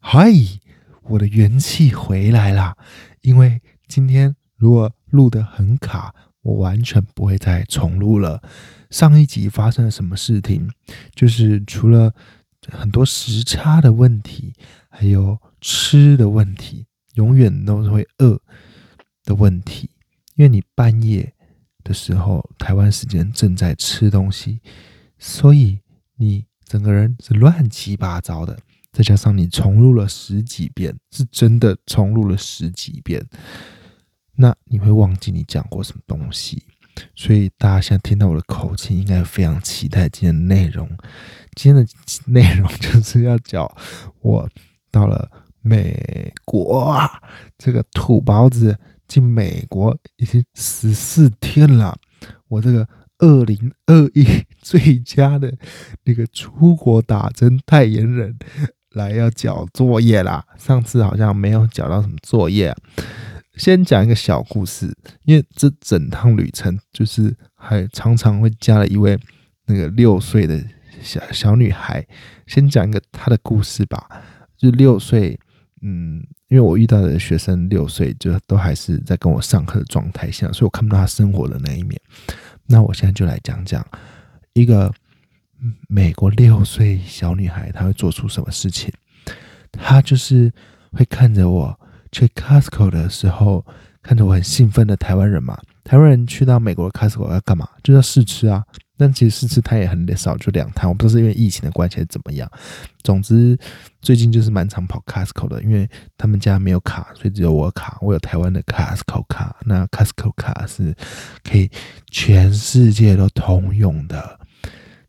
嗨，我的元气回来啦！因为今天如果录的很卡，我完全不会再重录了。上一集发生了什么事情？就是除了很多时差的问题，还有吃的问题，永远都是会饿的问题。因为你半夜的时候，台湾时间正在吃东西，所以你整个人是乱七八糟的。再加上你重录了十几遍，是真的重录了十几遍，那你会忘记你讲过什么东西。所以大家现在听到我的口气，应该非常期待今天的内容。今天的 内容 就是要讲我到了美国，这个土包子进美国已经十四天了。我这个二零二一 最佳的那个出国打针代言人。来要交作业啦！上次好像没有交到什么作业。先讲一个小故事，因为这整趟旅程就是还常常会加了一位那个六岁的小小女孩。先讲一个她的故事吧。就六岁，嗯，因为我遇到的学生六岁就都还是在跟我上课的状态下，所以我看不到她生活的那一面。那我现在就来讲讲一个。美国六岁小女孩，她会做出什么事情？她就是会看着我去 Costco 的时候，看着我很兴奋的台湾人嘛。台湾人去到美国 Costco 要干嘛？就要试吃啊。但其实试吃他也很少，就两趟。我不知道是因为疫情的关系还是怎么样。总之，最近就是蛮常跑 Costco 的，因为他们家没有卡，所以只有我卡。我有台湾的 Costco 卡，那 Costco 卡是可以全世界都通用的。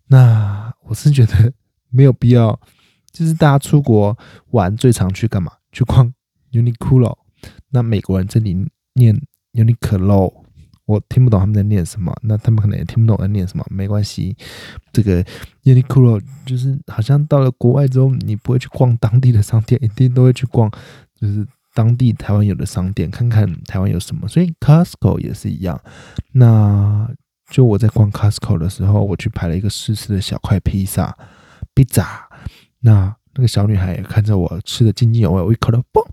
那我是觉得没有必要，就是大家出国玩最常去干嘛？去逛 Uniqlo。那美国人这里念 Uniqlo，我听不懂他们在念什么。那他们可能也听不懂在念什么，没关系。这个 Uniqlo 就是好像到了国外之后，你不会去逛当地的商店，一定都会去逛，就是当地台湾有的商店，看看台湾有什么。所以 Costco 也是一样。那就我在逛 Costco 的时候，我去排了一个试吃的小块披萨，披萨。那那个小女孩也看着我吃的津津有味，我一口都嘣，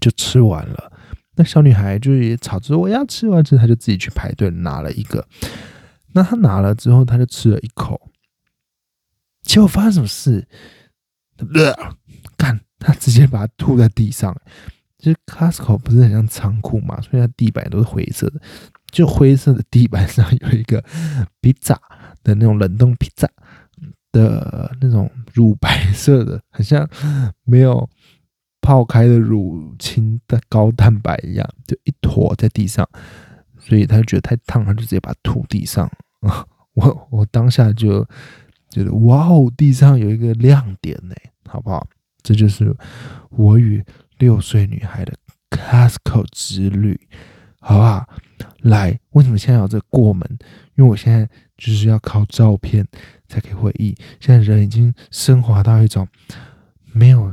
就吃完了。那小女孩就也吵着我要吃完之后，她就自己去排队拿了一个。那她拿了之后，她就吃了一口，结果发生什么事？干，她直接把它吐在地上。就是 Costco 不是很像仓库嘛，所以它地板都是灰色的。就灰色的地板上有一个披萨的那种冷冻披萨的那种乳白色的，很像没有泡开的乳清的高蛋白一样，就一坨在地上，所以他就觉得太烫，他就直接把它吐地上！我我当下就觉得哇哦，地上有一个亮点呢，好不好？这就是我与六岁女孩的 Costco 之旅。好不好？来，为什么现在有这过门？因为我现在就是要靠照片才可以会议。现在人已经升华到一种没有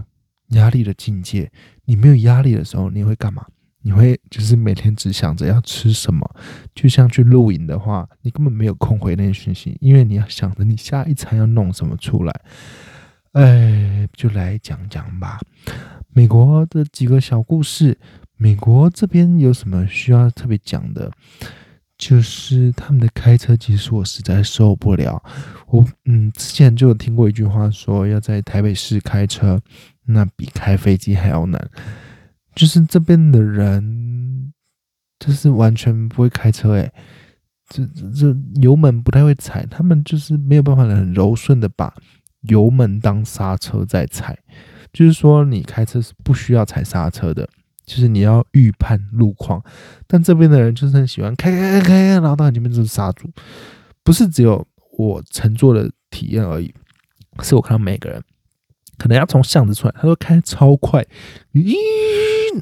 压力的境界。你没有压力的时候，你会干嘛？你会就是每天只想着要吃什么。就像去露营的话，你根本没有空回那些讯息，因为你要想着你下一餐要弄什么出来。哎，就来讲讲吧，美国的几个小故事。美国这边有什么需要特别讲的？就是他们的开车技术，我实在受不了。我嗯，之前就有听过一句话，说要在台北市开车，那比开飞机还要难。就是这边的人，就是完全不会开车，诶，这这油门不太会踩，他们就是没有办法很柔顺的把油门当刹车在踩。就是说，你开车是不需要踩刹车的。就是你要预判路况，但这边的人就是很喜欢开开开开，然后到你前面就是刹住，不是只有我乘坐的体验而已，是我看到每个人可能要从巷子出来，他说开超快，咦，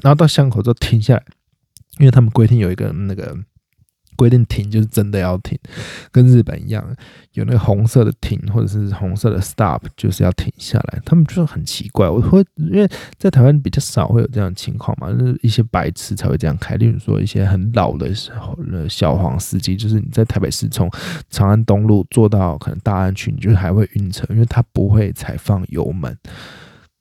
然后到巷口就停下来，因为他们规定有一个那个规定停就是真的要停，跟日本一样，有那个红色的停或者是红色的 stop，就是要停下来。他们就是很奇怪，我会因为在台湾比较少会有这样的情况嘛，就是一些白痴才会这样开。例如说一些很老的时候的小黄司机，就是你在台北市从长安东路坐到可能大安区，你就还会晕车，因为他不会踩放油门。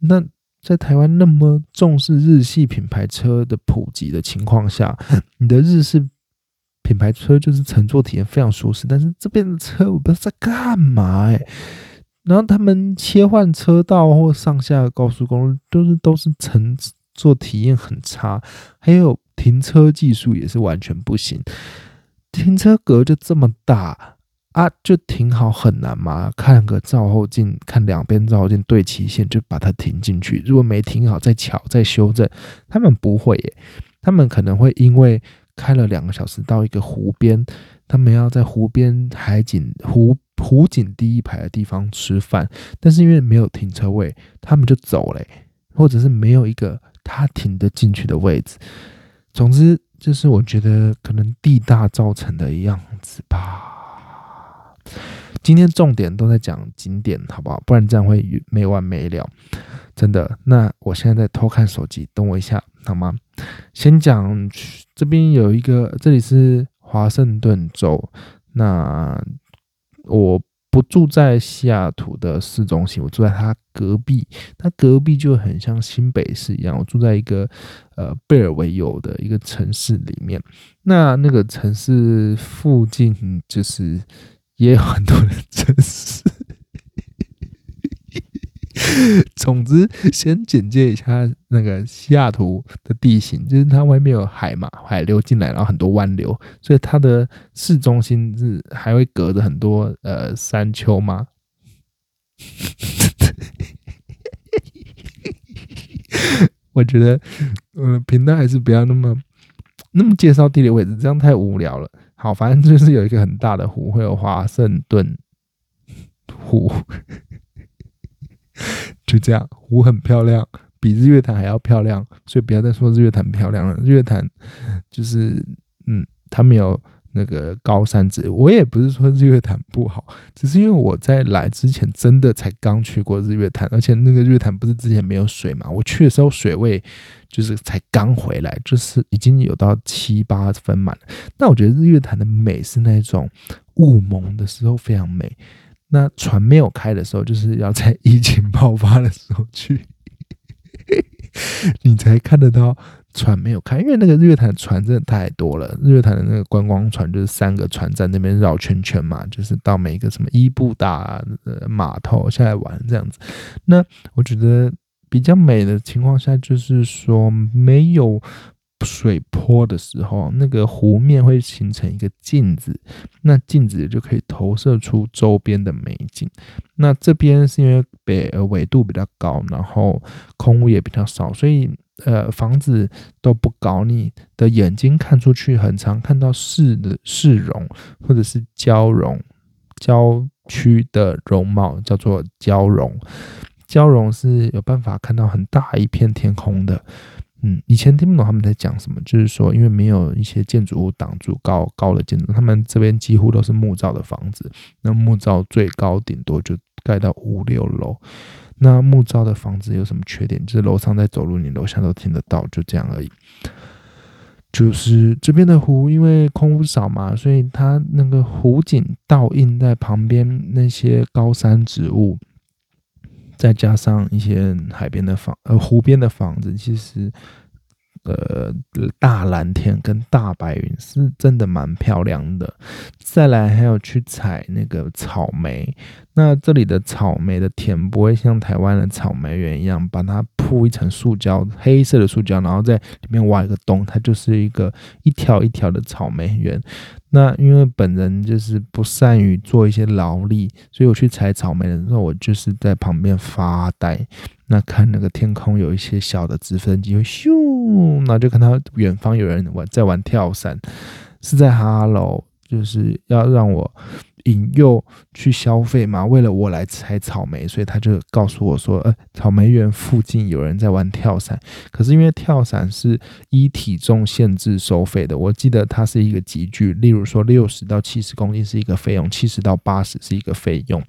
那在台湾那么重视日系品牌车的普及的情况下，你的日式。品牌车就是乘坐体验非常舒适，但是这边的车我不知道在干嘛哎。然后他们切换车道或上下高速公路都是都是乘坐体验很差，还有停车技术也是完全不行。停车格就这么大啊，就停好很难吗？看个照后镜，看两边照后镜对齐线就把它停进去。如果没停好，再巧再修正。他们不会耶，他们可能会因为。开了两个小时到一个湖边，他们要在湖边海景湖湖景第一排的地方吃饭，但是因为没有停车位，他们就走了，或者是没有一个他停得进去的位置。总之，就是我觉得可能地大造成的样子吧。今天重点都在讲景点，好不好？不然这样会没完没了。真的，那我现在在偷看手机，等我一下好吗？先讲这边有一个，这里是华盛顿州。那我不住在西雅图的市中心，我住在它隔壁。它隔壁就很像新北市一样，我住在一个呃贝尔维尤的一个城市里面。那那个城市附近就是也有很多的城市。总之，先简介一下那个西雅图的地形，就是它外面有海嘛，海流进来，然后很多湾流，所以它的市中心是还会隔着很多呃山丘吗？我觉得，嗯，频道还是不要那么那么介绍地理位置，这样太无聊了。好，反正就是有一个很大的湖，会有华盛顿湖。就这样，湖很漂亮，比日月潭还要漂亮，所以不要再说日月潭漂亮了。日月潭就是，嗯，它没有那个高山值。我也不是说日月潭不好，只是因为我在来之前真的才刚去过日月潭，而且那个日月潭不是之前没有水嘛？我去的时候水位就是才刚回来，就是已经有到七八分满了。那我觉得日月潭的美是那种雾蒙的时候非常美。那船没有开的时候，就是要在疫情爆发的时候去，你才看得到船没有开，因为那个日月潭的船真的太多了。日月潭的那个观光船就是三个船在那边绕圈圈嘛，就是到每一个什么伊布达码头下来玩这样子。那我觉得比较美的情况下，就是说没有。水坡的时候，那个湖面会形成一个镜子，那镜子就可以投射出周边的美景。那这边是因为北纬度比较高，然后空屋也比较少，所以呃房子都不高，你的眼睛看出去很常看到市的市容或者是郊容郊区的容貌，叫做郊容。郊容是有办法看到很大一片天空的。嗯，以前听不懂他们在讲什么，就是说，因为没有一些建筑物挡住高高的建筑，他们这边几乎都是木造的房子。那木造最高顶多就盖到五六楼。那木造的房子有什么缺点？就是楼上在走路，你楼下都听得到，就这样而已。就是这边的湖，因为空屋少嘛，所以它那个湖景倒映在旁边那些高山植物。再加上一些海边的房，呃，湖边的房子，其实，呃，大蓝天跟大白云是真的蛮漂亮的。再来还有去采那个草莓，那这里的草莓的田不会像台湾的草莓园一样，把它铺一层塑胶，黑色的塑胶，然后在里面挖一个洞，它就是一个一条一条的草莓园。那因为本人就是不善于做一些劳力，所以我去采草莓的时候，我就是在旁边发呆。那看那个天空有一些小的直升机咻，那就看到远方有人玩在玩跳伞，是在哈喽，就是要让我引诱去消费嘛。为了我来采草莓，所以他就告诉我说：“呃，草莓园附近有人在玩跳伞。可是因为跳伞是依体重限制收费的，我记得它是一个集聚，例如说六十到七十公斤是一个费用，七十到八十是一个费用。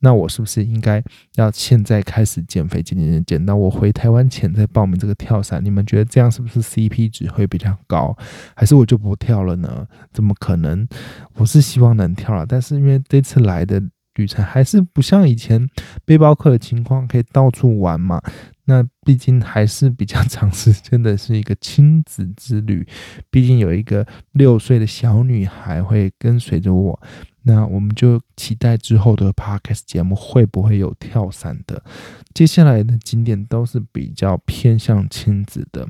那我是不是应该要现在开始减肥，减减减减到我回台湾前再报名这个跳伞？你们觉得这样是不是 CP 值会比较高？还是我就不跳了呢？怎么可能？我是希望能跳了，但是因为这次来的旅程还是不像以前背包客的情况，可以到处玩嘛。那毕竟还是比较长时间的，是一个亲子之旅。毕竟有一个六岁的小女孩会跟随着我。那我们就期待之后的 podcast 节目会不会有跳伞的？接下来的景点都是比较偏向亲子的。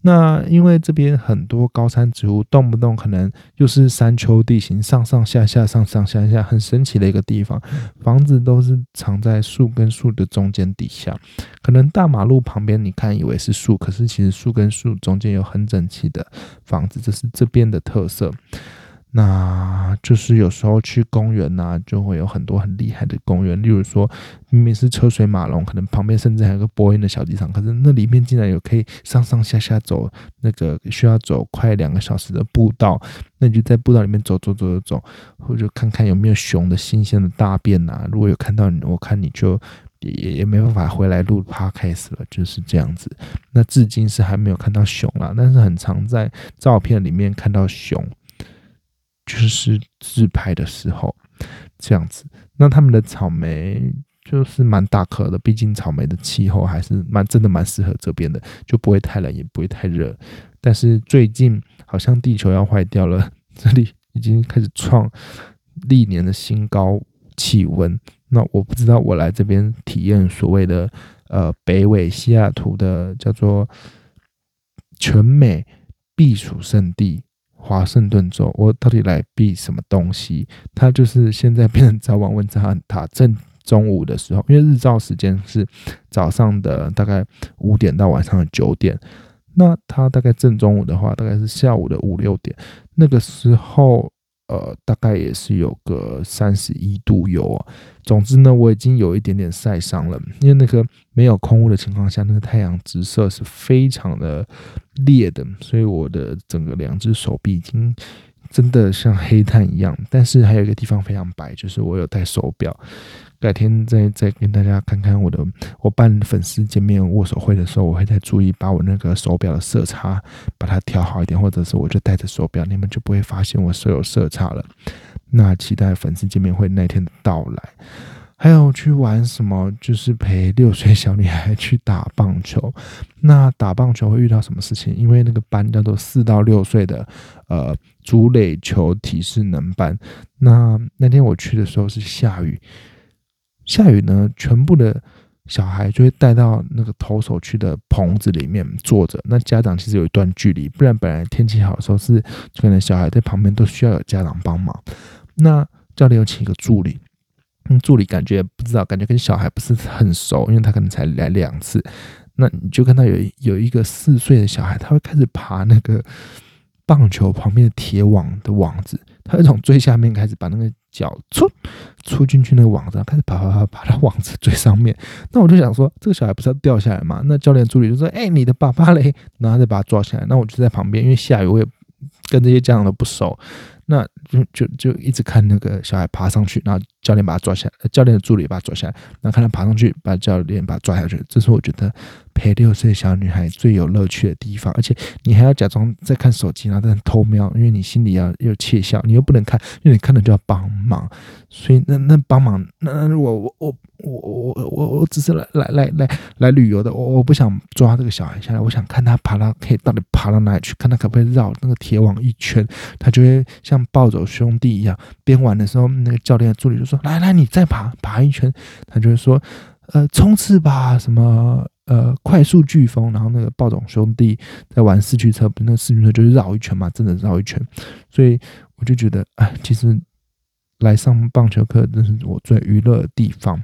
那因为这边很多高山植物，动不动可能又是山丘地形，上上下下，上上下下，很神奇的一个地方。房子都是藏在树跟树的中间底下，可能大马路旁边你看以为是树，可是其实树跟树中间有很整齐的房子，这是这边的特色。那就是有时候去公园呐，就会有很多很厉害的公园。例如说，明明是车水马龙，可能旁边甚至还有个波音的小机场，可是那里面竟然有可以上上下下走那个需要走快两个小时的步道。那你就在步道里面走走走走走，或者看看有没有熊的新鲜的大便呐。如果有看到你，我看你就也也没办法回来录 podcast 了，就是这样子。那至今是还没有看到熊啦，但是很常在照片里面看到熊。就是自拍的时候这样子，那他们的草莓就是蛮大颗的，毕竟草莓的气候还是蛮真的蛮适合这边的，就不会太冷也不会太热。但是最近好像地球要坏掉了，这里已经开始创历年的新高气温。那我不知道我来这边体验所谓的呃北纬西雅图的叫做全美避暑胜地。华盛顿州，我到底来避什么东西？他就是现在变成早晚温差很大。正中午的时候，因为日照时间是早上的大概五点到晚上的九点，那他大概正中午的话，大概是下午的五六点，那个时候。呃，大概也是有个三十一度有。总之呢，我已经有一点点晒伤了，因为那个没有空屋的情况下，那个太阳直射是非常的烈的，所以我的整个两只手臂已经真的像黑炭一样。但是还有一个地方非常白，就是我有戴手表。改天再再跟大家看看我的，我办粉丝见面握手会的时候，我会再注意把我那个手表的色差把它调好一点，或者是我就戴着手表，你们就不会发现我手有色差了。那期待粉丝见面会那天的到来。还有去玩什么？就是陪六岁小女孩去打棒球。那打棒球会遇到什么事情？因为那个班叫做四到六岁的呃竹垒球体适能班。那那天我去的时候是下雨。下雨呢，全部的小孩就会带到那个投手区的棚子里面坐着。那家长其实有一段距离，不然本来天气好的时候是可能小孩在旁边都需要有家长帮忙。那教练有请一个助理，嗯，助理感觉不知道，感觉跟小孩不是很熟，因为他可能才来两次。那你就看到有有一个四岁的小孩，他会开始爬那个棒球旁边的铁网的网子，他会从最下面开始把那个。脚出出进去那个网子，开始爬爬爬爬到网子最上面。那我就想说，这个小孩不是要掉下来吗？那教练助理就说：“哎，你的爸爸嘞？”然后再把他抓起来。那我就在旁边，因为下雨，我也跟这些家长都不熟。那就就就一直看那个小孩爬上去，然后教练把他抓下来，教练的助理把他抓下来，然后看他爬上去，把教练把他抓下去。这是我觉得陪六岁小女孩最有乐趣的地方，而且你还要假装在看手机，然后在偷瞄，因为你心里要又窃笑，你又不能看，因为你看了就要帮忙，所以那那帮忙，那如果我我。我我我我只是来来来来来旅游的，我我不想抓这个小孩下来，我想看他爬到可以到底爬到哪里去，看他可不可以绕那个铁网一圈，他就会像暴走兄弟一样。边玩的时候，那个教练的助理就说：“来来，你再爬爬一圈。”他就会说：“呃，冲刺吧，什么呃，快速飓风。”然后那个暴走兄弟在玩四驱车，不那四驱车就是绕一圈嘛，真的绕一圈。所以我就觉得，哎，其实。来上棒球课，这是我最娱乐的地方。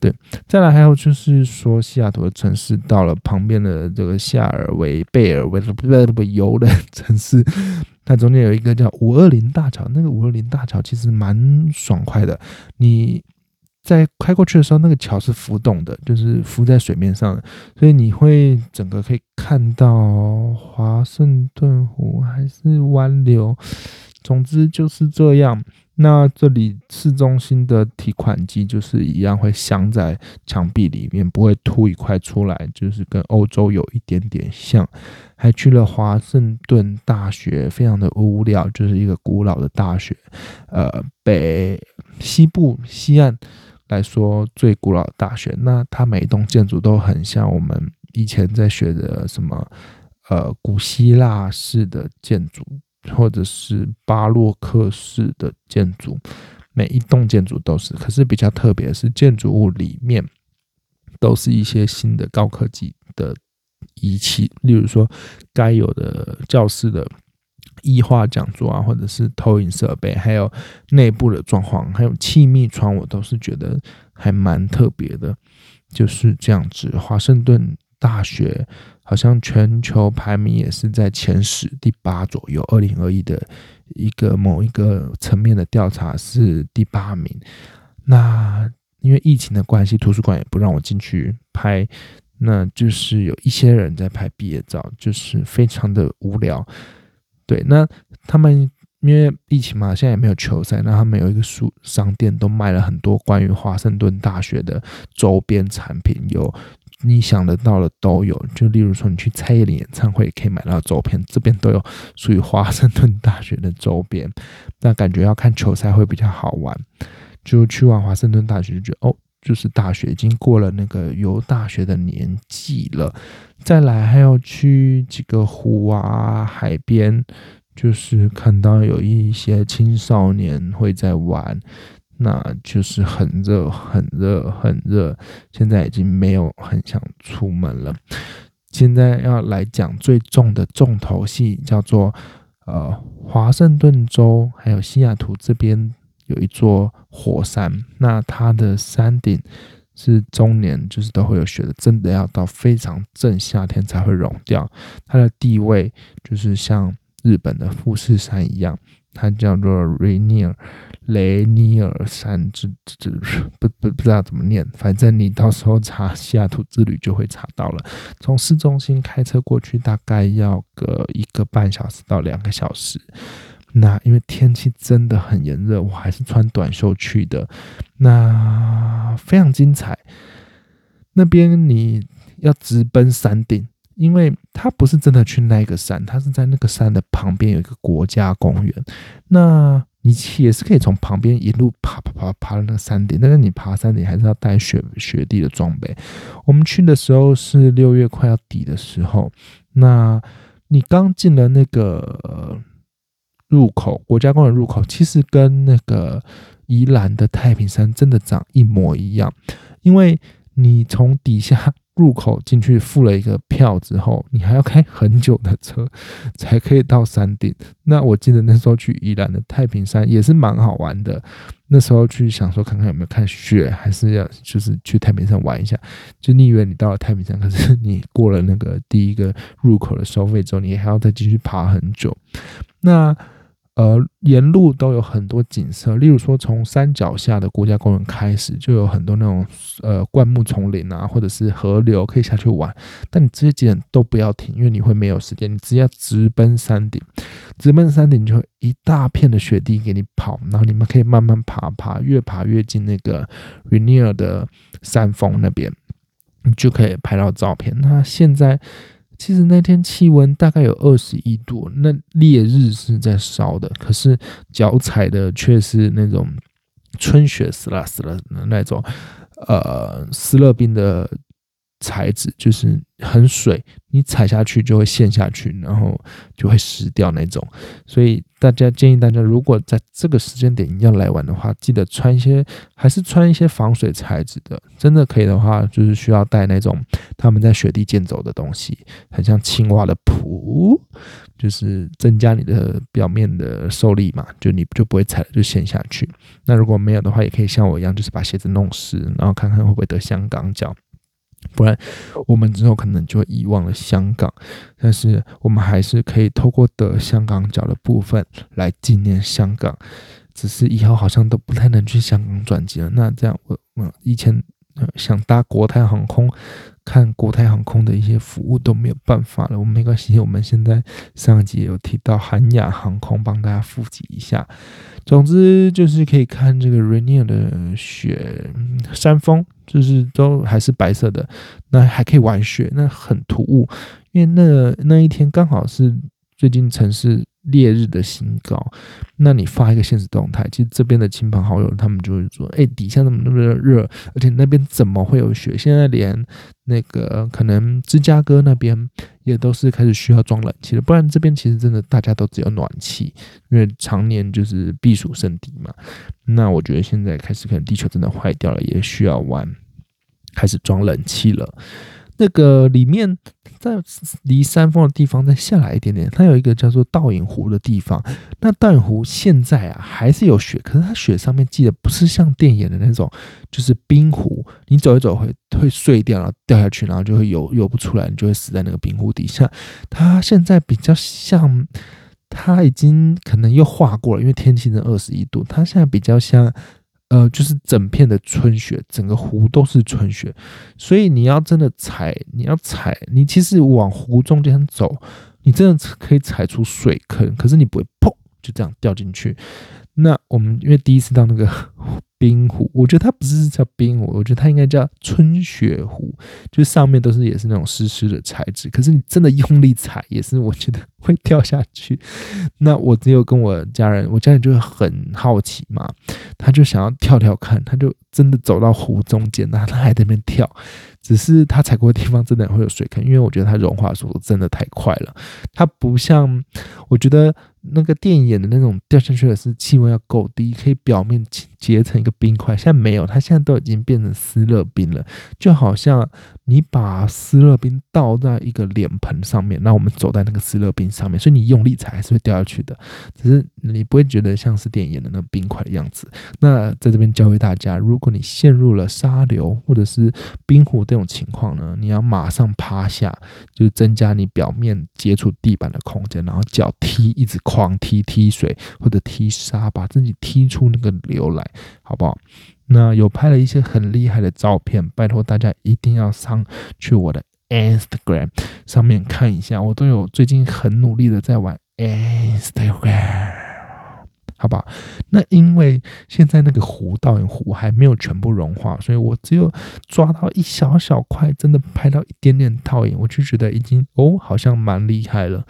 对，再来还有就是说，西雅图的城市到了旁边的这个夏尔维贝尔维不不不游的城市，它中间有一个叫五二零大桥，那个五二零大桥其实蛮爽快的。你在开过去的时候，那个桥是浮动的，就是浮在水面上，所以你会整个可以看到华盛顿湖还是湾流，总之就是这样。那这里市中心的提款机就是一样会镶在墙壁里面，不会凸一块出来，就是跟欧洲有一点点像。还去了华盛顿大学，非常的无聊，就是一个古老的大学。呃，北西部西岸来说最古老的大学，那它每一栋建筑都很像我们以前在学的什么呃古希腊式的建筑。或者是巴洛克式的建筑，每一栋建筑都是。可是比较特别的是，建筑物里面都是一些新的高科技的仪器，例如说该有的教室的异化讲座啊，或者是投影设备，还有内部的装潢，还有气密窗，我都是觉得还蛮特别的。就是这样子，华盛顿大学。好像全球排名也是在前十第八左右，二零二一的一个某一个层面的调查是第八名。那因为疫情的关系，图书馆也不让我进去拍，那就是有一些人在拍毕业照，就是非常的无聊。对，那他们因为疫情嘛，现在也没有球赛，那他们有一个书商店，都卖了很多关于华盛顿大学的周边产品，有。你想得到的都有，就例如说你去蔡依林演唱会可以买到周边，这边都有属于华盛顿大学的周边。那感觉要看球赛会比较好玩，就去完华盛顿大学就觉得哦，就是大学已经过了那个游大学的年纪了。再来还要去几个湖啊、海边，就是看到有一些青少年会在玩。那就是很热，很热，很热。现在已经没有很想出门了。现在要来讲最重的重头戏，叫做呃华盛顿州还有西雅图这边有一座火山。那它的山顶是终年就是都会有雪的，真的要到非常正夏天才会融掉。它的地位就是像日本的富士山一样，它叫做 Rainier。雷尼尔山这这这不不不知道怎么念，反正你到时候查西雅图之旅就会查到了。从市中心开车过去大概要个一个半小时到两个小时。那因为天气真的很炎热，我还是穿短袖去的。那非常精彩。那边你要直奔山顶，因为它不是真的去那个山，它是在那个山的旁边有一个国家公园。那你也是可以从旁边一路爬爬爬爬到那个山顶，但是你爬山顶还是要带雪雪地的装备。我们去的时候是六月快要底的时候，那你刚进了那个入口，国家公园入口，其实跟那个宜兰的太平山真的长一模一样，因为你从底下。入口进去付了一个票之后，你还要开很久的车才可以到山顶。那我记得那时候去宜兰的太平山也是蛮好玩的。那时候去想说看看有没有看雪，还是要就是去太平山玩一下。就你以为你到了太平山，可是你过了那个第一个入口的收费之后，你还要再继续爬很久。那呃，沿路都有很多景色，例如说从山脚下的国家公园开始，就有很多那种呃灌木丛林啊，或者是河流可以下去玩。但你这些景点都不要停，因为你会没有时间。你只要直奔山顶，直奔山顶就会一大片的雪地给你跑，然后你们可以慢慢爬，爬越爬越近那个 Rainier 的山峰那边，你就可以拍到照片。那现在。其实那天气温大概有二十一度，那烈日是在烧的，可是脚踩的却是那种春雪死了死了的那种，呃，斯乐冰的材质，就是很水，你踩下去就会陷下去，然后就会湿掉那种。所以大家建议大家，如果在这个时间点要来玩的话，记得穿一些，还是穿一些防水材质的。真的可以的话，就是需要带那种他们在雪地健走的东西，很像青蛙的蹼，就是增加你的表面的受力嘛，就你就不会踩就陷下去。那如果没有的话，也可以像我一样，就是把鞋子弄湿，然后看看会不会得香港脚。不然，我们之后可能就遗忘了香港。但是，我们还是可以透过得香港脚的部分来纪念香港。只是以后好像都不太能去香港转机了。那这样，我我以前想搭国泰航空，看国泰航空的一些服务都没有办法了。我们没关系，我们现在上一集有提到韩亚航空，帮大家复习一下。总之就是可以看这个 Rainier 的雪山峰，就是都还是白色的，那还可以玩雪，那很突兀，因为那那一天刚好是最近城市。烈日的新高，那你发一个现实动态，其实这边的亲朋好友他们就会说：“哎，底下怎么那么热？而且那边怎么会有雪？现在连那个可能芝加哥那边也都是开始需要装冷气了，不然这边其实真的大家都只有暖气，因为常年就是避暑胜地嘛。那我觉得现在开始可能地球真的坏掉了，也需要玩，开始装冷气了。那个里面。在离山峰的地方再下来一点点，它有一个叫做倒影湖的地方。那倒影湖现在啊还是有雪，可是它雪上面记得不是像电影的那种，就是冰湖，你走一走会会碎掉，然后掉下去，然后就会游游不出来，你就会死在那个冰湖底下。它现在比较像，它已经可能又化过了，因为天气的二十一度，它现在比较像。呃，就是整片的春雪，整个湖都是春雪，所以你要真的踩，你要踩，你其实往湖中间走，你真的可以踩出水坑，可是你不会砰就这样掉进去。那我们因为第一次到那个。冰湖，我觉得它不是叫冰湖，我觉得它应该叫春雪湖，就上面都是也是那种湿湿的材质，可是你真的用力踩，也是我觉得会 掉下去。那我只有跟我家人，我家人就很好奇嘛，他就想要跳跳看，他就真的走到湖中间，那他还在那边跳，只是他踩过的地方真的会有水坑，因为我觉得它融化速度真的太快了，它不像我觉得。那个电影的那种掉下去的是气温要够低，可以表面结成一个冰块。现在没有，它现在都已经变成湿热冰了，就好像你把湿热冰倒在一个脸盆上面，那我们走在那个湿热冰上面，所以你用力踩还是会掉下去的，只是你不会觉得像是电影演的那个冰块的样子。那在这边教会大家，如果你陷入了沙流或者是冰湖这种情况呢，你要马上趴下，就是增加你表面接触地板的空间，然后脚踢一直。狂踢踢水或者踢沙，把自己踢出那个流来，好不好？那有拍了一些很厉害的照片，拜托大家一定要上去我的 Instagram 上面看一下，我都有最近很努力的在玩 Instagram，好不好？那因为现在那个湖倒影湖还没有全部融化，所以我只有抓到一小小块，真的拍到一点点倒影，我就觉得已经哦，好像蛮厉害了。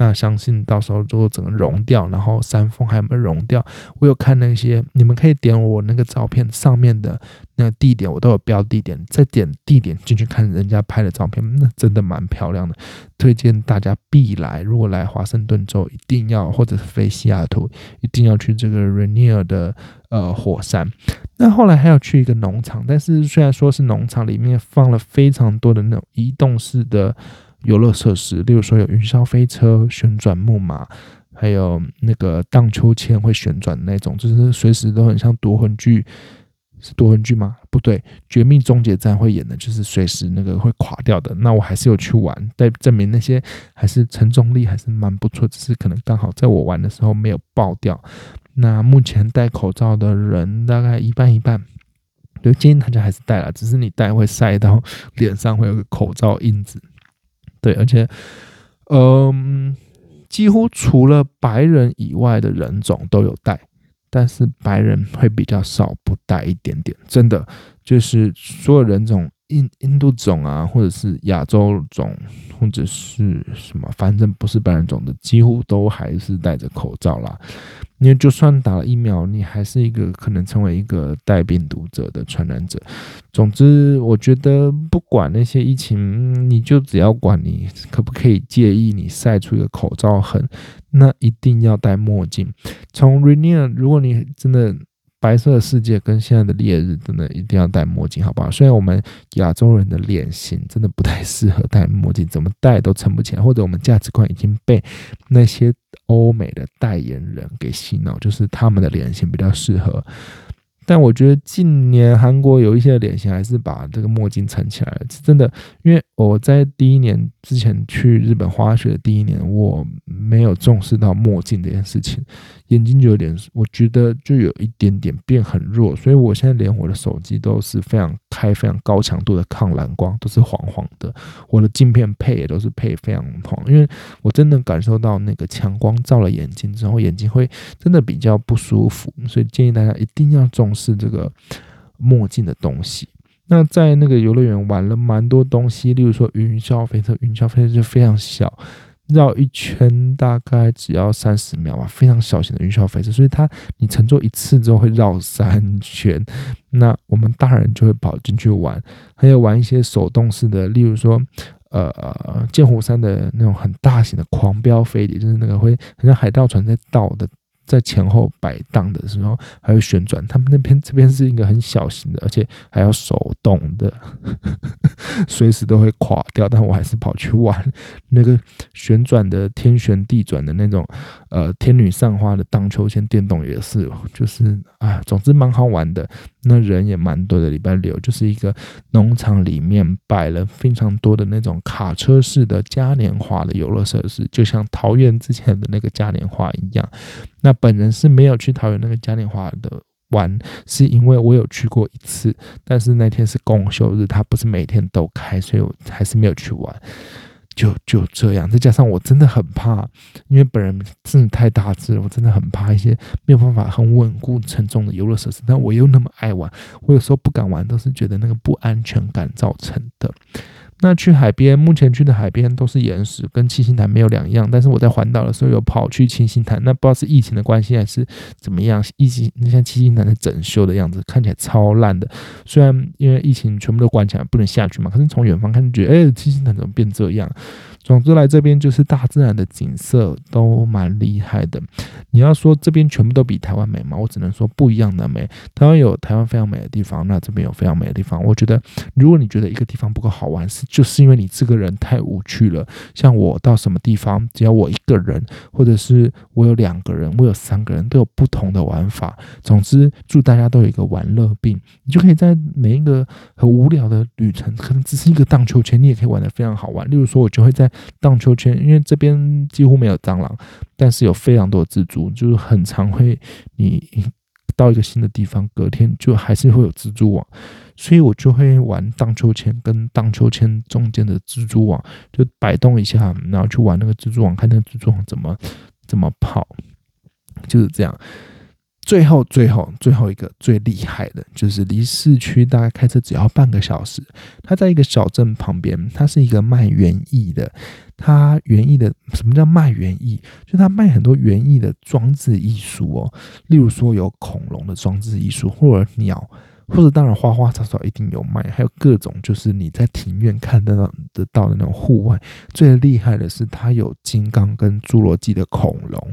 那相信到时候就整个融掉，然后山峰还有没有融掉？我有看那些，你们可以点我那个照片上面的那个地点，我都有标地点，再点地点进去看人家拍的照片，那真的蛮漂亮的，推荐大家必来。如果来华盛顿州，一定要或者是飞西雅图，一定要去这个 Rainier 的呃火山。那后来还要去一个农场，但是虽然说是农场，里面放了非常多的那种移动式的。游乐设施，例如说有云霄飞车、旋转木马，还有那个荡秋千会旋转的那种，就是随时都很像夺魂剧，是夺魂剧吗？不对，绝命终结战会演的，就是随时那个会垮掉的。那我还是有去玩，但证明那些还是承重力还是蛮不错，只是可能刚好在我玩的时候没有爆掉。那目前戴口罩的人大概一半一半，就建议大家还是戴了，只是你戴会晒到 脸上会有个口罩印子。对，而且，嗯，几乎除了白人以外的人种都有戴，但是白人会比较少不戴一点点。真的，就是所有人种印印度种啊，或者是亚洲种，或者是什么，反正不是白人种的，几乎都还是戴着口罩啦。因为就算打了疫苗，你还是一个可能成为一个带病毒者的传染者。总之，我觉得不管那些疫情，你就只要管你可不可以介意你晒出一个口罩痕，那一定要戴墨镜。从 Renier，如果你真的。白色的世界跟现在的烈日，真的一定要戴墨镜，好不好？虽然我们亚洲人的脸型真的不太适合戴墨镜，怎么戴都撑不起来，或者我们价值观已经被那些欧美的代言人给洗脑，就是他们的脸型比较适合。但我觉得近年韩国有一些脸型还是把这个墨镜撑起来了，是真的。因为我在第一年之前去日本滑雪的第一年，我没有重视到墨镜这件事情，眼睛就有点，我觉得就有一点点变很弱。所以我现在连我的手机都是非常开非常高强度的抗蓝光，都是黄黄的。我的镜片配也都是配非常黄，因为我真的感受到那个强光照了眼睛之后，眼睛会真的比较不舒服。所以建议大家一定要重视。这个墨镜的东西。那在那个游乐园玩了蛮多东西，例如说云霄飞车，云霄飞车就非常小，绕一圈大概只要三十秒吧，非常小型的云霄飞车。所以它你乘坐一次之后会绕三圈。那我们大人就会跑进去玩，还有玩一些手动式的，例如说呃剑湖山的那种很大型的狂飙飞碟，就是那个会很像海盗船在倒的。在前后摆荡的时候还会旋转，他们那边这边是一个很小型的，而且还要手动的，随时都会垮掉。但我还是跑去玩那个旋转的天旋地转的那种，呃，天女散花的荡秋千电动也是，就是啊，总之蛮好玩的。那人也蛮多的，礼拜六就是一个农场里面摆了非常多的那种卡车式的嘉年华的游乐设施，就像桃园之前的那个嘉年华一样。那本人是没有去桃园那个嘉年华的玩，是因为我有去过一次，但是那天是公休日，它不是每天都开，所以我还是没有去玩。就就这样，再加上我真的很怕，因为本人真的太大只了，我真的很怕一些没有办法很稳固沉重的游乐设施。但我又那么爱玩，我有时候不敢玩，都是觉得那个不安全感造成的。那去海边，目前去的海边都是岩石，跟七星潭没有两样。但是我在环岛的时候有跑去七星潭，那不知道是疫情的关系还是怎么样，疫情那像七星潭的整修的样子，看起来超烂的。虽然因为疫情全部都关起来，不能下去嘛，可是从远方看就觉得，哎，七星潭怎么变这样？总之来这边就是大自然的景色都蛮厉害的。你要说这边全部都比台湾美吗？我只能说不一样的美。台湾有台湾非常美的地方，那这边有非常美的地方。我觉得如果你觉得一个地方不够好玩，是就是因为你这个人太无趣了。像我到什么地方，只要我一个人，或者是我有两个人，我有三个人，都有不同的玩法。总之，祝大家都有一个玩乐病，你就可以在每一个很无聊的旅程，可能只是一个荡秋千，你也可以玩的非常好玩。例如说，我就会在荡秋千，因为这边几乎没有蟑螂，但是有非常多的蜘蛛，就是很常会你到一个新的地方，隔天就还是会有蜘蛛网，所以我就会玩荡秋千跟荡秋千中间的蜘蛛网，就摆动一下，然后去玩那个蜘蛛网，看那个蜘蛛网怎么怎么跑，就是这样。最后，最后，最后一个最厉害的就是离市区大概开车只要半个小时。它在一个小镇旁边，它是一个卖园艺的。它园艺的什么叫卖园艺？就它卖很多园艺的装置艺术哦。例如说有恐龙的装置艺术，或者鸟，或者当然花花草草一定有卖。还有各种就是你在庭院看得到得到的那种户外。最厉害的是它有金刚跟侏罗纪的恐龙。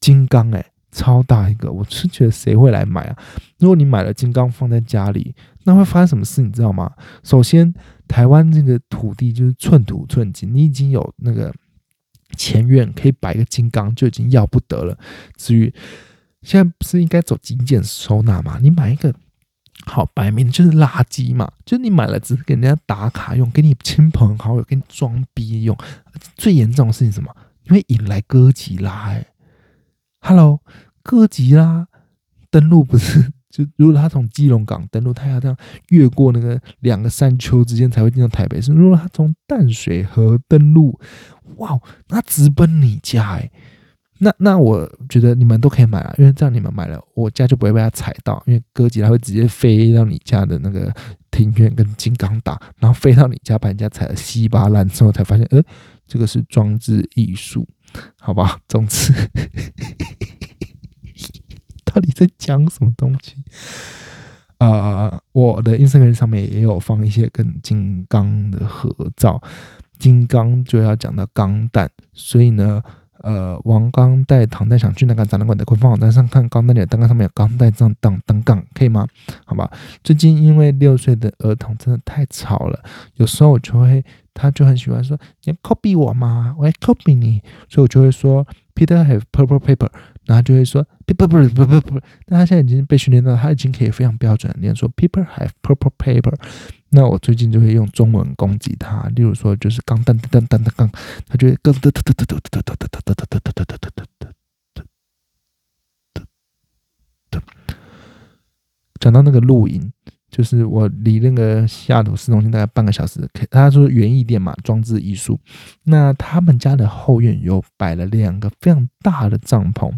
金刚哎。超大一个，我是觉得谁会来买啊？如果你买了金刚放在家里，那会发生什么事？你知道吗？首先，台湾这个土地就是寸土寸金，你已经有那个前院可以摆一个金刚，就已经要不得了。至于现在不是应该走极简收纳吗？你买一个好摆明就是垃圾嘛，就你买了只是给人家打卡用，给你亲朋好友给你装逼用。最严重的事情什么？因为引来哥吉拉哎。Hello，哥吉拉登陆不是就如果他从基隆港登陆，他要这样越过那个两个山丘之间才会进到台北市。如果他从淡水河登陆，哇，那直奔你家哎！那那我觉得你们都可以买啊，因为这样你们买了，我家就不会被它踩到，因为哥吉拉会直接飞到你家的那个庭院跟金刚打，然后飞到你家把人家踩得稀巴烂之后，才发现，呃，这个是装置艺术，好吧？总之，到底在讲什么东西？啊，我的 Instagram 上面也有放一些跟金刚的合照，金刚就要讲到钢弹，所以呢。呃，王刚带唐代想去那个展览馆的官方网站上看钢弹的单杠上面有钢带这样当单杠，可以吗？好吧。最近因为六岁的儿童真的太吵了，有时候我就会，他就很喜欢说你要 copy 我吗？我要 copy 你，所以我就会说 Peter have purple paper，然后就会说 paper 不不不不，那他现在已经被训练到，他已经可以非常标准的念说 People have purple paper。那我最近就会用中文攻击他，例如说就是钢噔噔噔噔噔钢，他就会噔噔噔噔噔噔噔噔噔噔噔噔噔噔噔噔噔。讲到那个录音，就是我离那个西雅图市中心大概半个小时。他说园艺店嘛，装置艺术。那他们家的后院有摆了两个非常大的帐篷，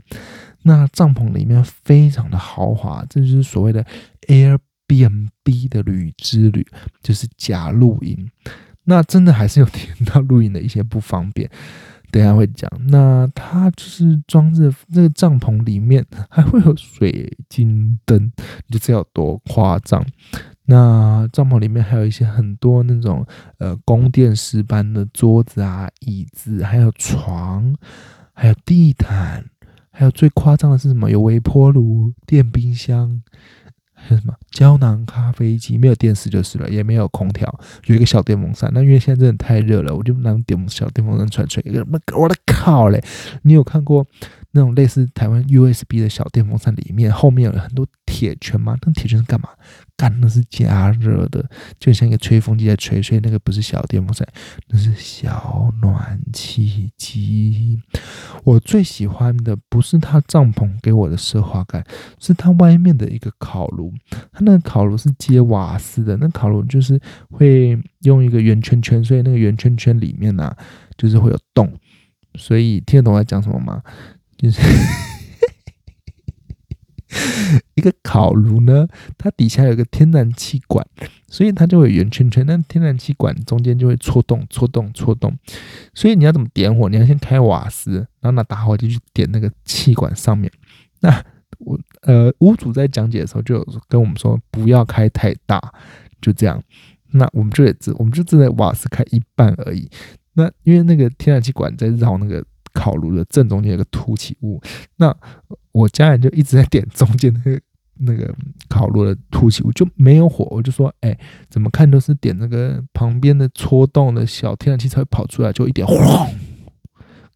那帐篷里面非常的豪华，这就是所谓的 air。B N B 的旅之旅就是假露营，那真的还是有听到露营的一些不方便，等下会讲。那它就是装着这个帐篷里面还会有水晶灯，你就知道有多夸张。那帐篷里面还有一些很多那种呃宫殿式般的桌子啊、椅子，还有床，还有地毯，还有最夸张的是什么？有微波炉、电冰箱。什么胶囊咖啡机没有电视就是了，也没有空调，有一个小电风扇。那因为现在真的太热了，我就拿电小电风扇吹吹。我的靠嘞！你有看过？那种类似台湾 USB 的小电风扇，里面后面有很多铁圈吗？那铁圈是干嘛？干那是加热的，就像一个吹风机在吹。所以那个不是小电风扇，那是小暖气机。我最喜欢的不是它帐篷给我的奢华感，是它外面的一个烤炉。它那个烤炉是接瓦斯的，那烤炉就是会用一个圆圈圈，所以那个圆圈圈里面呢，就是会有洞。所以听得懂我在讲什么吗？就是 一个烤炉呢，它底下有个天然气管，所以它就会圆圈圈。那天然气管中间就会戳洞、戳洞、戳洞。所以你要怎么点火？你要先开瓦斯，然后拿打火机去点那个气管上面。那我呃屋主在讲解的时候就跟我们说，不要开太大，就这样。那我们就也只我们就只在瓦斯开一半而已。那因为那个天然气管在绕那个。烤炉的正中间有个凸起物，那我家人就一直在点中间那个那个烤炉的凸起物，就没有火。我就说，哎，怎么看都是点那个旁边的戳洞的小天然气才会跑出来，就一点轰，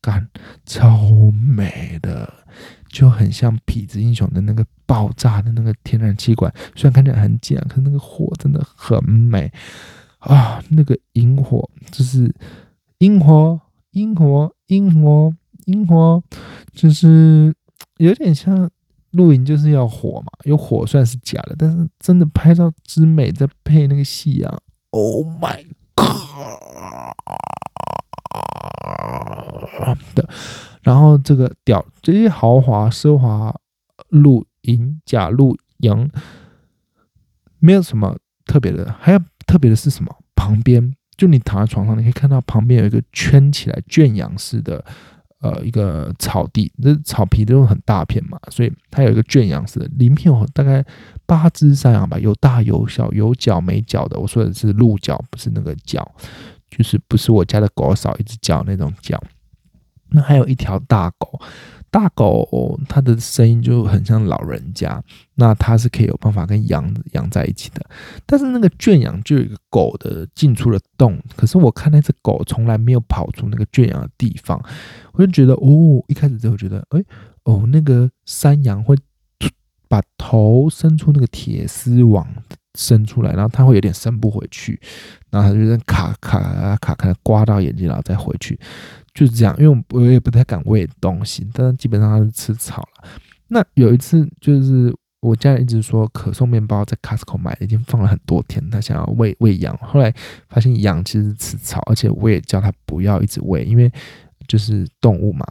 干，超美的，就很像痞子英雄的那个爆炸的那个天然气管，虽然看起来很简，可是那个火真的很美啊！那个萤火就是萤火。萤火，萤火，萤火，就是 有点像露营，就是要火嘛。有火算是假的，但是真的拍照之美，再配那个夕阳，Oh my God！的，然后这个屌，这些豪华奢华露营假露营，没有什么特别的，还有特别的是什么？旁边。就你躺在床上，你可以看到旁边有一个圈起来圈养式的，呃，一个草地，这草皮都很大片嘛，所以它有一个圈养式的，里面有大概八只山羊吧，有大有小，有角没角的。我说的是鹿角，不是那个角，就是不是我家的狗少一只角那种角。那还有一条大狗。大狗它的声音就很像老人家，那它是可以有办法跟羊养在一起的。但是那个圈养就有一个狗的进出的洞，可是我看那只狗从来没有跑出那个圈养的地方，我就觉得哦，一开始就觉得哎哦，那个山羊会把头伸出那个铁丝网伸出来，然后它会有点伸不回去，然后它就在卡卡卡卡刮到眼睛，然后再回去。就是这样，因为我也不太敢喂东西，但是基本上它是吃草了。那有一次，就是我家人一直说可颂面包在 Costco 买，已经放了很多天，他想要喂喂羊。后来发现羊其实吃草，而且我也叫他不要一直喂，因为就是动物嘛。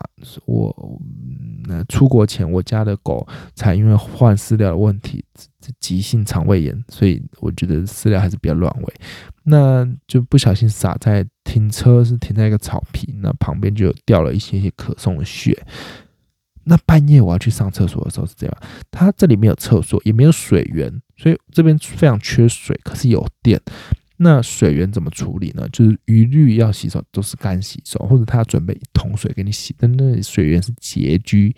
我那出国前，我家的狗才因为换饲料的问题，急性肠胃炎，所以我觉得饲料还是比较乱喂。那就不小心洒在停车是停在一个草坪，那旁边就掉了一些些可送的血。那半夜我要去上厕所的时候是这样，它这里没有厕所，也没有水源，所以这边非常缺水，可是有电。那水源怎么处理呢？就是一律要洗手都是干洗手，或者他准备一桶水给你洗，但那水源是拮据，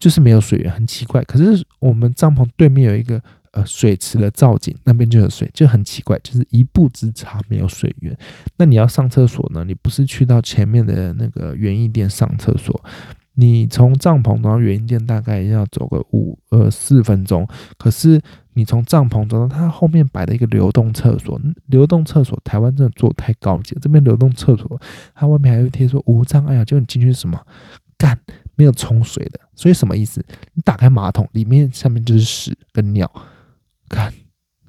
就是没有水源，很奇怪。可是我们帐篷对面有一个呃水池的造景，那边就有水，就很奇怪，就是一步之差没有水源。那你要上厕所呢？你不是去到前面的那个园艺店上厕所？你从帐篷走到园艺店大概要走个五呃四分钟，可是你从帐篷走到它后面摆的一个流动厕所，流动厕所台湾真的做太高级了。这边流动厕所，它外面还会贴说无障碍啊，就你进去什么干没有冲水的，所以什么意思？你打开马桶里面下面就是屎跟尿，干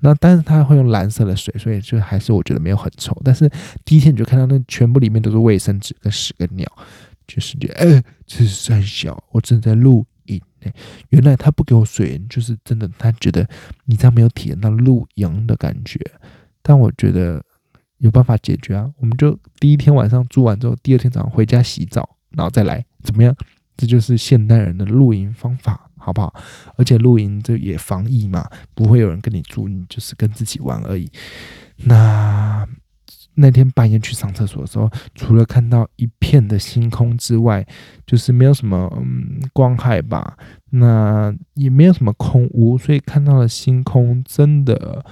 那但是它会用蓝色的水，所以就还是我觉得没有很臭。但是第一天你就看到那全部里面都是卫生纸跟屎跟尿。就是觉得，哎，这是三小，我正在录影呢。原来他不给我水，就是真的，他觉得你这样没有体验到露营的感觉。但我觉得有办法解决啊，我们就第一天晚上住完之后，第二天早上回家洗澡，然后再来，怎么样？这就是现代人的露营方法，好不好？而且露营这也防疫嘛，不会有人跟你住，你就是跟自己玩而已。那。那天半夜去上厕所的时候，除了看到一片的星空之外，就是没有什么嗯光害吧，那也没有什么空屋，所以看到的星空真的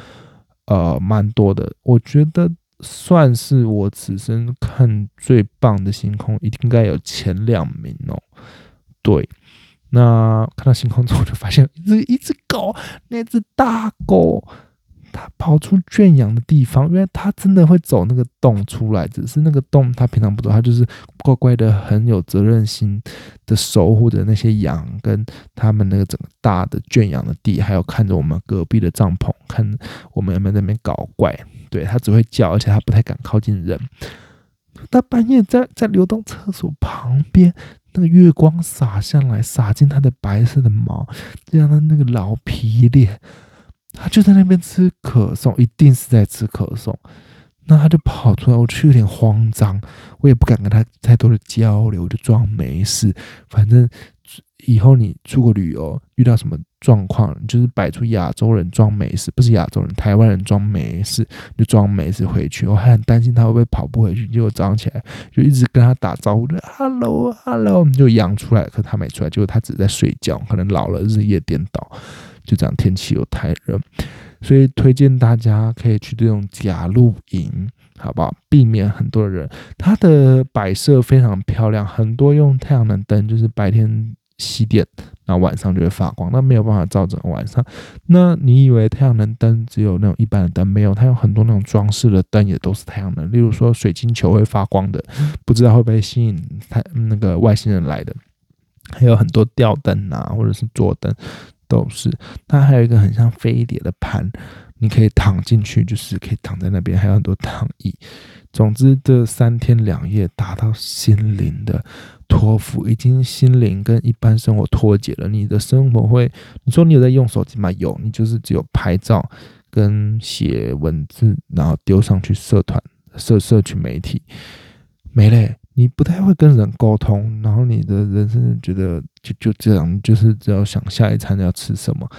呃蛮多的。我觉得算是我此生看最棒的星空，应该有前两名哦。对，那看到星空之后，就发现一只一只狗，那只大狗。它跑出圈养的地方，因为它真的会走那个洞出来，只是那个洞它平常不走，它就是乖乖的很有责任心的守护着那些羊跟他们那个整个大的圈养的地，还有看着我们隔壁的帐篷，看我们有没有在那边搞怪。对，它只会叫，而且它不太敢靠近人。它半夜在在流动厕所旁边，那个月光洒下来，洒进它的白色的毛，这样的那个老皮脸。他就在那边吃可颂，一定是在吃可颂。那他就跑出来，我就有点慌张，我也不敢跟他太多的交流，就装没事。反正以后你出国旅游遇到什么状况，就是摆出亚洲人装没事，不是亚洲人，台湾人装没事，就装没事回去。我还很担心他会不会跑不回去，结果早上起来就一直跟他打招呼，就 hello hello，就养出来，可他没出来，结果他只在睡觉，可能老了日夜颠倒。就这样，天气又太热，所以推荐大家可以去这种假露营，好不好？避免很多人，它的摆设非常漂亮，很多用太阳能灯，就是白天吸电，然后晚上就会发光，那没有办法照整个晚上。那你以为太阳能灯只有那种一般的灯？没有，它有很多那种装饰的灯也都是太阳能，例如说水晶球会发光的，不知道会不会吸引太那个外星人来的？还有很多吊灯啊，或者是桌灯。都是，它还有一个很像飞碟的盘，你可以躺进去，就是可以躺在那边，还有很多躺椅。总之，这三天两夜达到心灵的托付，已经心灵跟一般生活脱节了。你的生活会，你说你有在用手机吗？有，你就是只有拍照跟写文字，然后丢上去社团、社社群媒体，没嘞。你不太会跟人沟通，然后你的人生觉得就就这样，就是只要想下一餐要吃什么，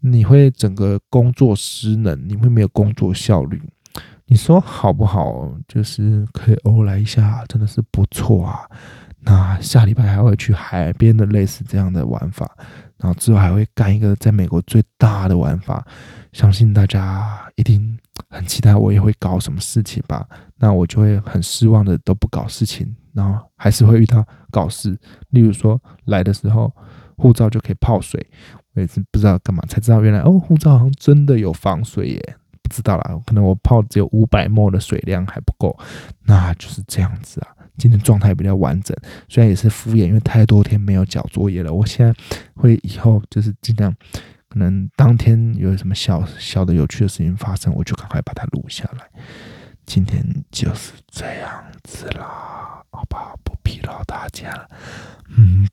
你会整个工作失能，你会没有工作效率。你说好不好？就是可以欧来一下，真的是不错啊。那下礼拜还会去海边的类似这样的玩法，然后之后还会干一个在美国最大的玩法，相信大家一定。很期待我也会搞什么事情吧，那我就会很失望的都不搞事情，然后还是会遇到搞事。例如说来的时候护照就可以泡水，我也是不知道干嘛才知道原来哦护照好像真的有防水耶，不知道啦，可能我泡只有五百沫的水量还不够，那就是这样子啊。今天状态比较完整，虽然也是敷衍，因为太多天没有交作业了。我现在会以后就是尽量。可能当天有什么小小的有趣的事情发生，我就赶快把它录下来。今天就是这样子啦，好吧？不疲劳大家了。嗯，